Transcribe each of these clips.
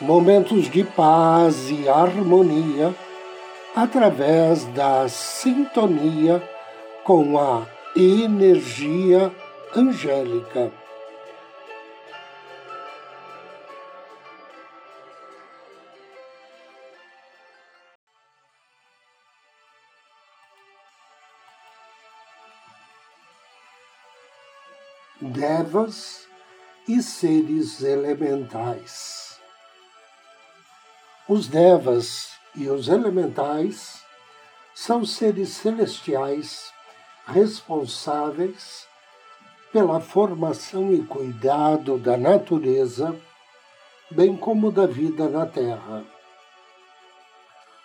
Momentos de paz e harmonia através da sintonia com a energia angélica. devas e seres elementais. Os devas e os elementais são seres celestiais responsáveis pela formação e cuidado da natureza, bem como da vida na Terra.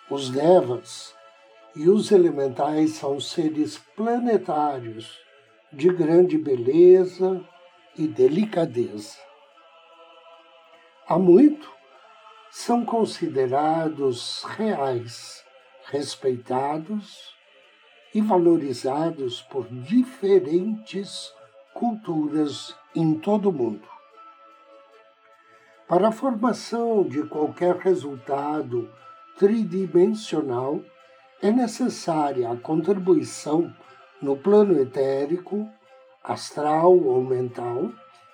Os devas e os elementais são seres planetários de grande beleza e delicadeza. Há muito são considerados reais, respeitados e valorizados por diferentes culturas em todo o mundo. Para a formação de qualquer resultado tridimensional, é necessária a contribuição no plano etérico, astral ou mental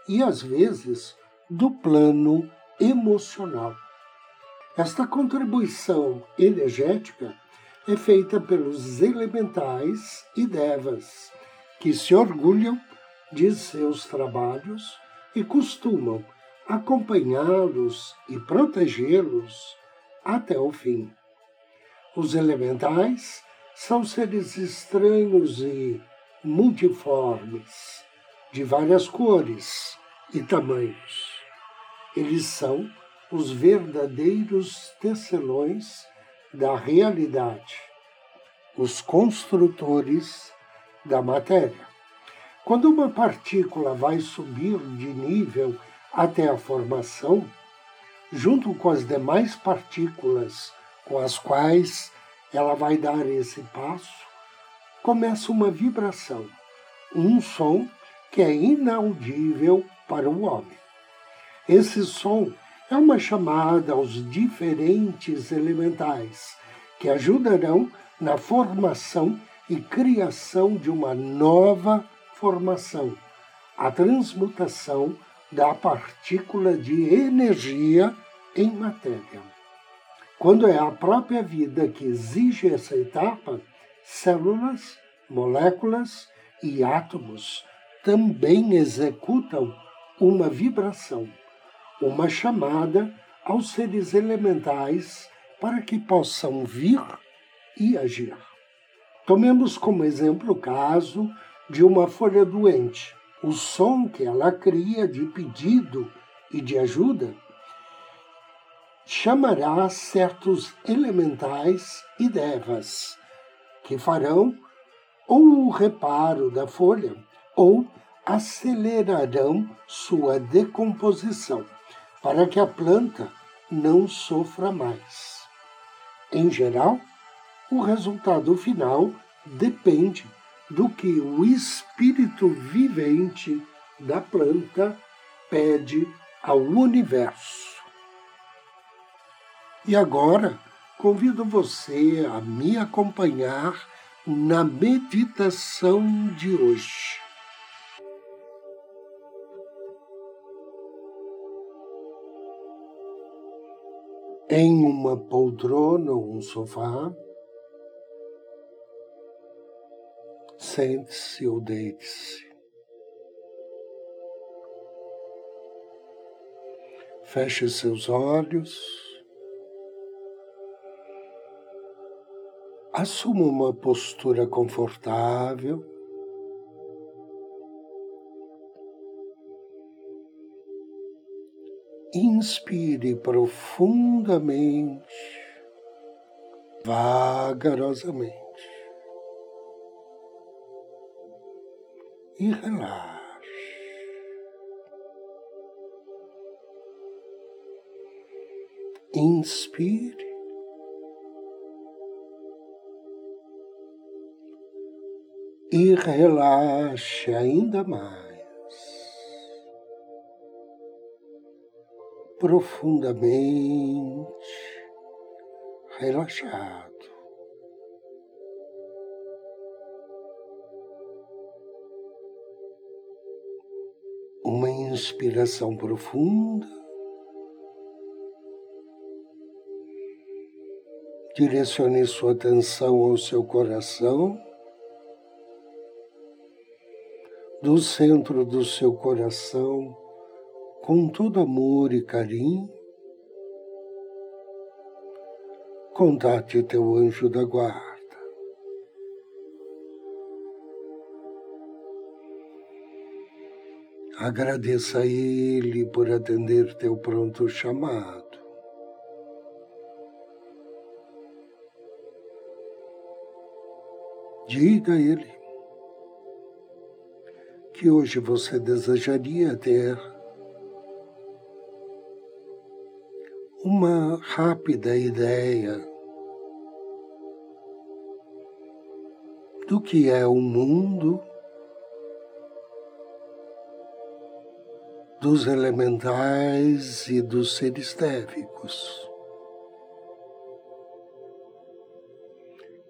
e, às vezes, do plano emocional. Esta contribuição energética é feita pelos elementais e devas, que se orgulham de seus trabalhos e costumam acompanhá-los e protegê-los até o fim. Os elementais são seres estranhos e multiformes, de várias cores e tamanhos. Eles são os verdadeiros tecelões da realidade, os construtores da matéria. Quando uma partícula vai subir de nível até a formação, junto com as demais partículas com as quais ela vai dar esse passo, começa uma vibração, um som que é inaudível para o homem. Esse som é uma chamada aos diferentes elementais que ajudarão na formação e criação de uma nova formação, a transmutação da partícula de energia em matéria. Quando é a própria vida que exige essa etapa, células, moléculas e átomos também executam uma vibração, uma chamada aos seres elementais para que possam vir e agir. Tomemos como exemplo o caso de uma folha doente. O som que ela cria de pedido e de ajuda chamará certos elementais e devas, que farão ou o reparo da folha ou acelerarão sua decomposição, para que a planta não sofra mais. Em geral, o resultado final depende do que o espírito vivente da planta pede ao universo. E agora convido você a me acompanhar na meditação de hoje. Em uma poltrona ou um sofá, sente-se ou deite-se. Feche seus olhos. Assuma uma postura confortável. Inspire profundamente, vagarosamente e relaxe. Inspire e relaxe ainda mais. Profundamente relaxado. Uma inspiração profunda, direcione sua atenção ao seu coração, do centro do seu coração com todo amor e carinho, contate teu anjo da guarda. Agradeça a ele por atender teu pronto chamado. Diga a ele que hoje você desejaria ter uma rápida ideia do que é o mundo, dos elementais e dos seres tévicos.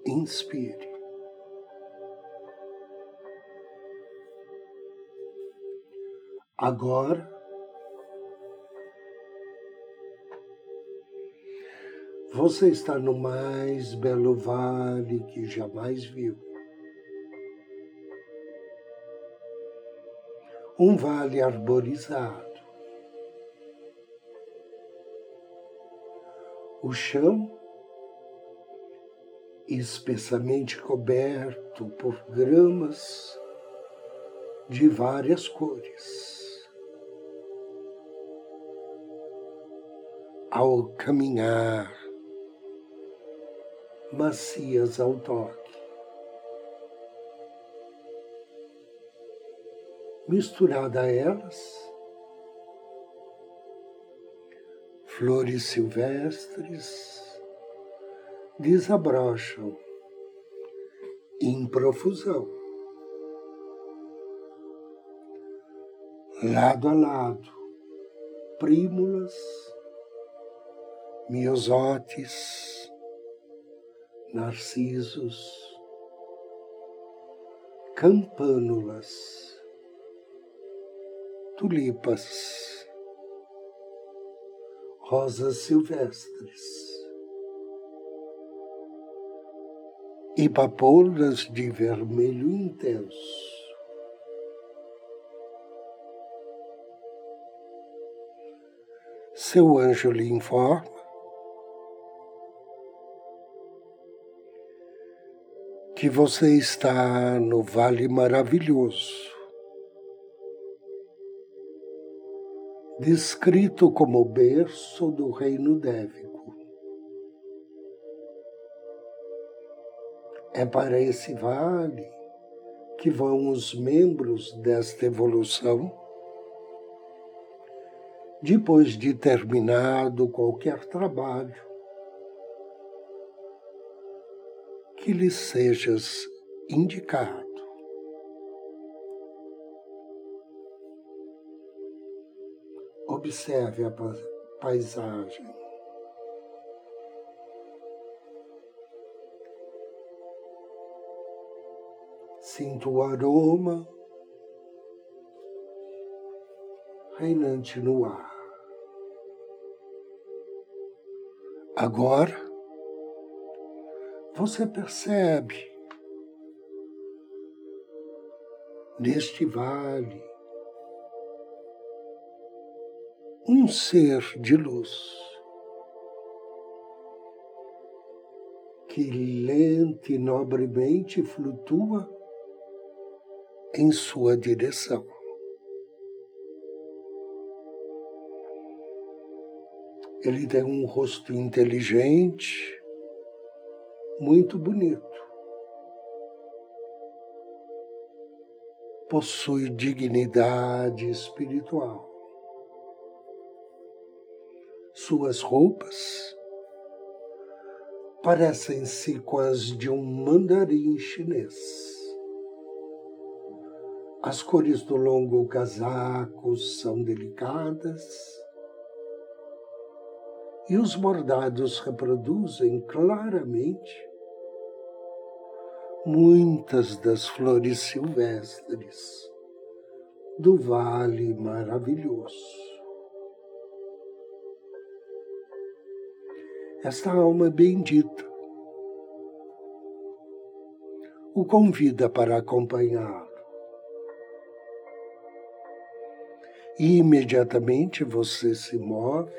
Inspire. Agora, Você está no mais belo vale que jamais viu. Um vale arborizado. O chão espessamente coberto por gramas de várias cores. Ao caminhar, macias ao toque. Misturada a elas, flores silvestres desabrocham em profusão. Lado a lado, prímulas, miosotes, narcisos, campânulas, tulipas, rosas silvestres e papoulas de vermelho intenso. Seu anjo lhe informa que você está no Vale Maravilhoso, descrito como berço do reino dévico. É para esse vale que vão os membros desta evolução depois de terminado qualquer trabalho que lhe sejas indicado. Observe a paisagem. Sinto o aroma reinante no ar. Agora, você percebe neste vale um ser de luz que lenta e nobremente flutua em sua direção. Ele tem um rosto inteligente, muito bonito. Possui dignidade espiritual. Suas roupas parecem-se com as de um mandarim chinês. As cores do longo casaco são delicadas e os bordados reproduzem claramente muitas das flores silvestres do Vale Maravilhoso. Esta alma bendita o convida para acompanhá-lo. E imediatamente você se move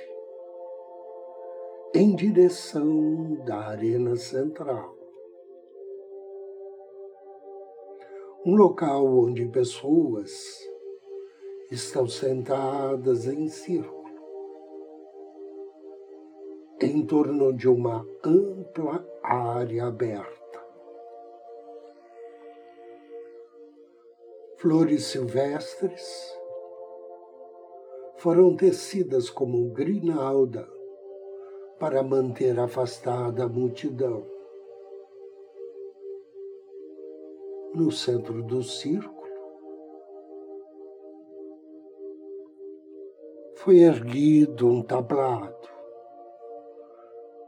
em direção da arena central. Um local onde pessoas estão sentadas em círculo, em torno de uma ampla área aberta. Flores silvestres foram tecidas como grinalda para manter afastada a multidão. No centro do círculo, foi erguido um tablado,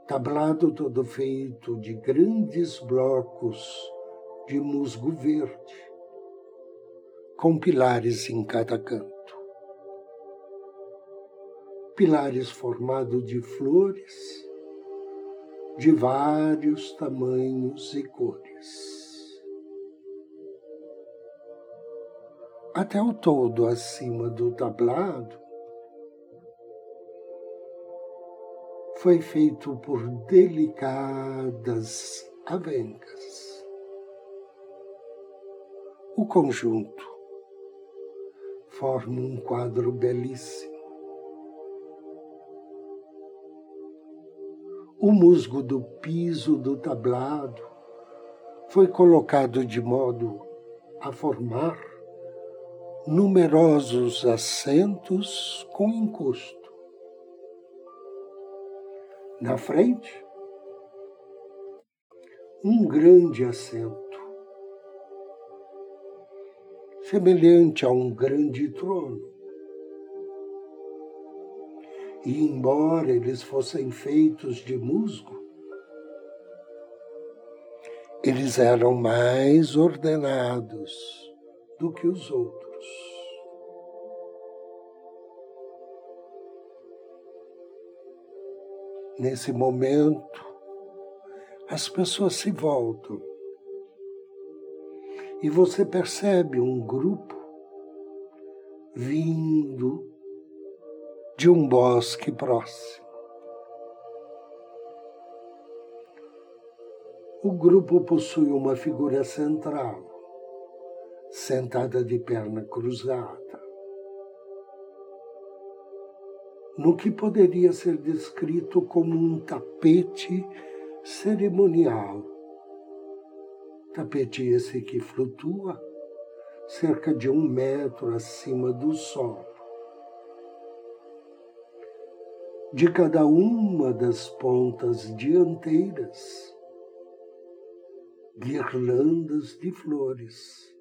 tablado todo feito de grandes blocos de musgo verde, com pilares em cada canto pilares formados de flores de vários tamanhos e cores. Até o todo acima do tablado foi feito por delicadas avencas. O conjunto forma um quadro belíssimo O musgo do piso do tablado foi colocado de modo a formar numerosos assentos com encosto. Na frente, um grande assento, semelhante a um grande trono e embora eles fossem feitos de musgo, eles eram mais ordenados do que os outros. Nesse momento, as pessoas se voltam e você percebe um grupo vindo de um bosque próximo. O grupo possui uma figura central, sentada de perna cruzada, no que poderia ser descrito como um tapete cerimonial. Tapete esse que flutua cerca de um metro acima do solo. de cada uma das pontas dianteiras, guirlandas de flores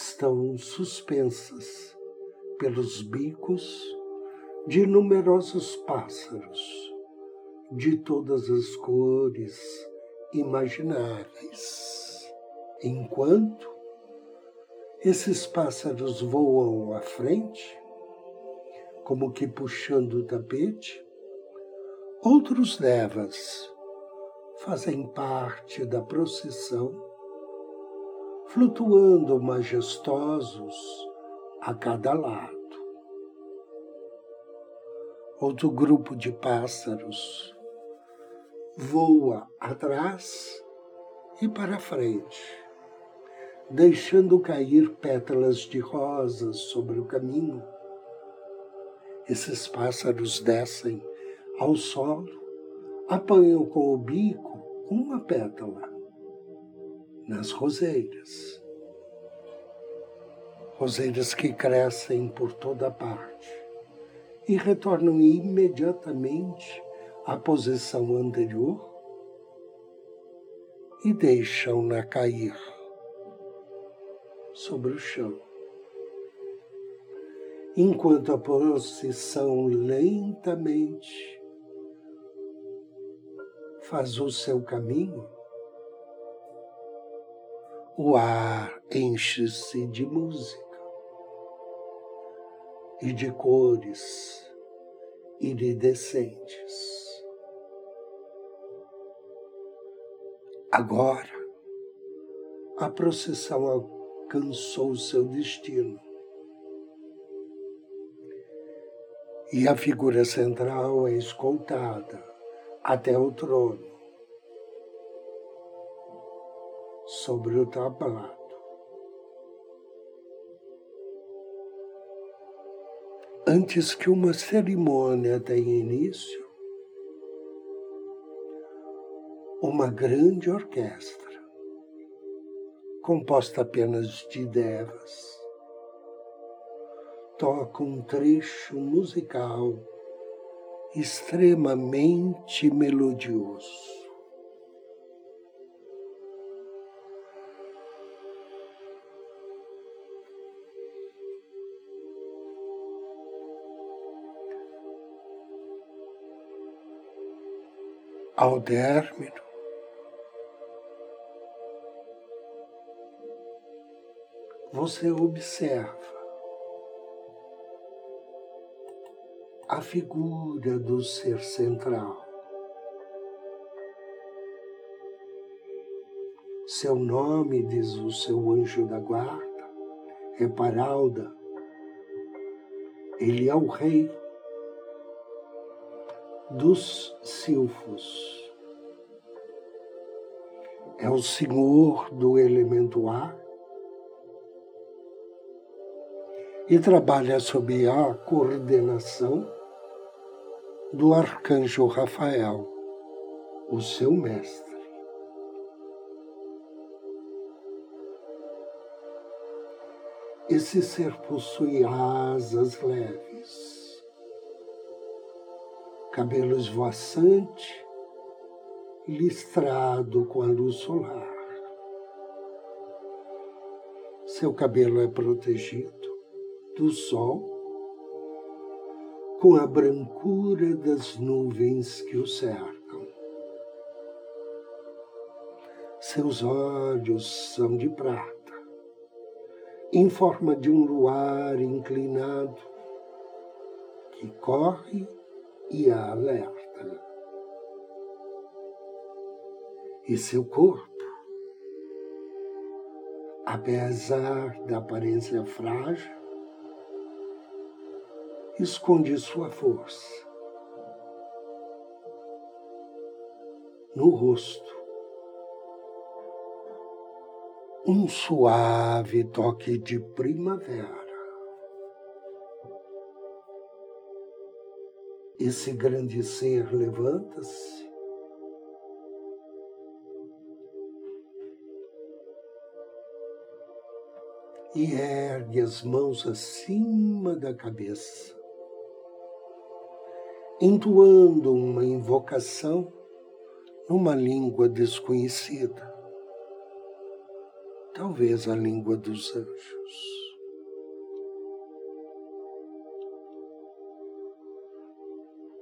estão suspensas pelos bicos de numerosos pássaros de todas as cores imagináveis, enquanto esses pássaros voam à frente como que puxando o tapete. Outros devas fazem parte da procissão, flutuando majestosos a cada lado. Outro grupo de pássaros voa atrás e para frente, deixando cair pétalas de rosas sobre o caminho Esses pássaros descem ao solo, apanham com o bico uma pétala nas roseiras. Roseiras que crescem por toda parte e retornam imediatamente à posição anterior e deixam-na cair sobre o chão. Enquanto a procissão lentamente faz o seu caminho, o ar enche-se de música e de cores iridescentes. Agora, a procissão alcançou seu destino. E a figura central é escoltada até o trono, sobre o tablado. Antes que uma cerimônia tenha início, uma grande orquestra composta apenas de devas, toca um trecho musical extremamente melodioso. Ao término, você observa a figura do ser central. Seu nome, diz o seu anjo da guarda, é Paralda. Ele é o rei dos silfos. É o senhor do elemento ar e trabalha sob a coordenação do arcanjo Rafael, o seu mestre. Esse ser possui asas leves, cabelo esvoaçante, listrado com a luz solar. Seu cabelo é protegido do sol com a brancura das nuvens que o cercam. Seus olhos são de prata, em forma de um luar inclinado que corre e a alerta. E seu corpo, apesar da aparência frágil, esconde sua força. No rosto, um suave toque de primavera. Esse grande ser levanta-se e ergue as mãos acima da cabeça entoando uma invocação numa língua desconhecida, talvez a língua dos anjos.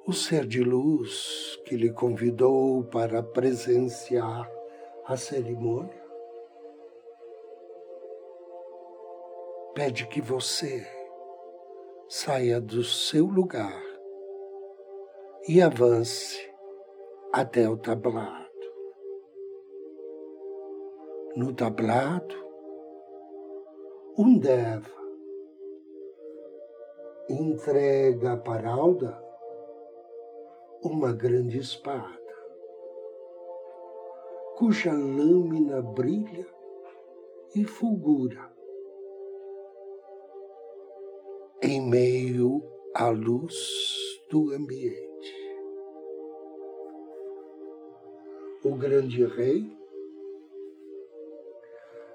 O ser de luz que lhe convidou para presenciar a cerimônia pede que você saia do seu lugar e avance até o tablado. No tablado, um deva entrega a Paralda uma grande espada, cuja lâmina brilha e fulgura em meio a luz do ambiente. O grande rei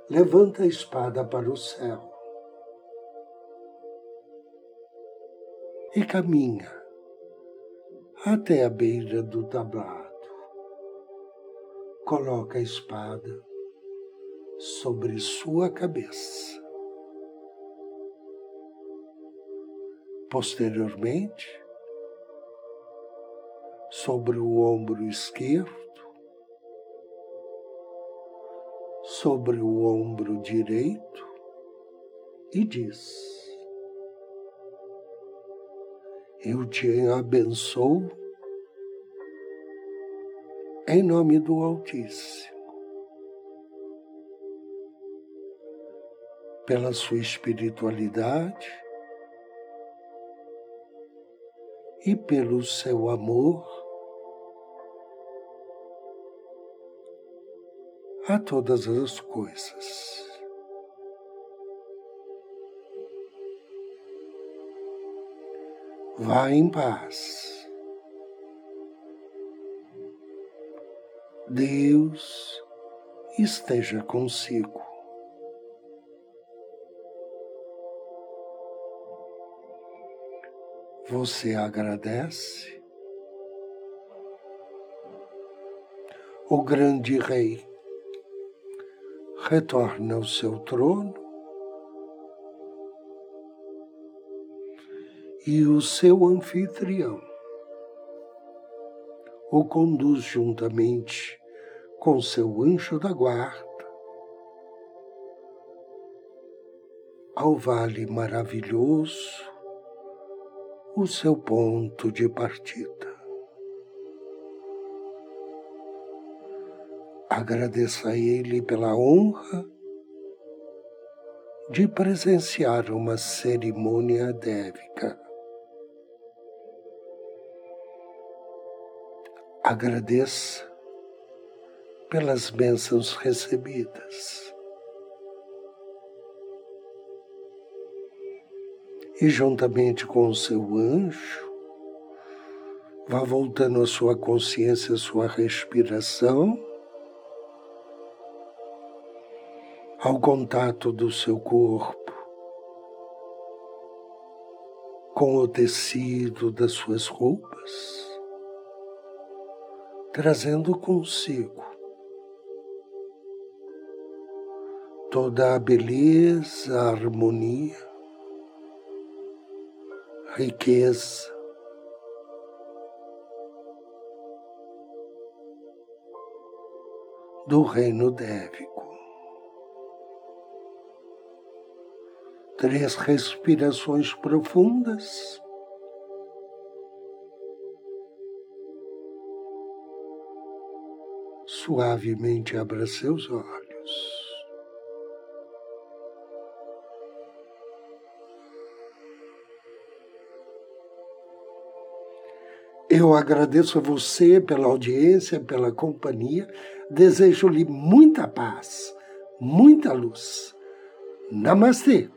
levanta a espada para o céu e caminha até a beira do tablado. Coloca a espada sobre sua cabeça. Posteriormente, sobre o ombro esquerdo, sobre o ombro direito e diz: eu te abençoo em nome do Altíssimo, pela sua espiritualidade e pelo seu amor a todas as coisas. Vá em paz. Deus esteja consigo. Você agradece? O grande rei retorna ao seu trono e o seu anfitrião o conduz juntamente com seu anjo da guarda ao vale maravilhoso, o seu ponto de partida. Agradeça a Ele pela honra de presenciar uma cerimônia dévica. Agradeça pelas bênçãos recebidas. E juntamente com o seu anjo, vá voltando a sua consciência, a sua respiração, ao contato do seu corpo com o tecido das suas roupas trazendo consigo toda a beleza, a harmonia, a riqueza, do reino dévico. Três respirações profundas. Suavemente abra seus olhos. Eu agradeço a você pela audiência, pela companhia. Desejo-lhe muita paz, muita luz. Namastê.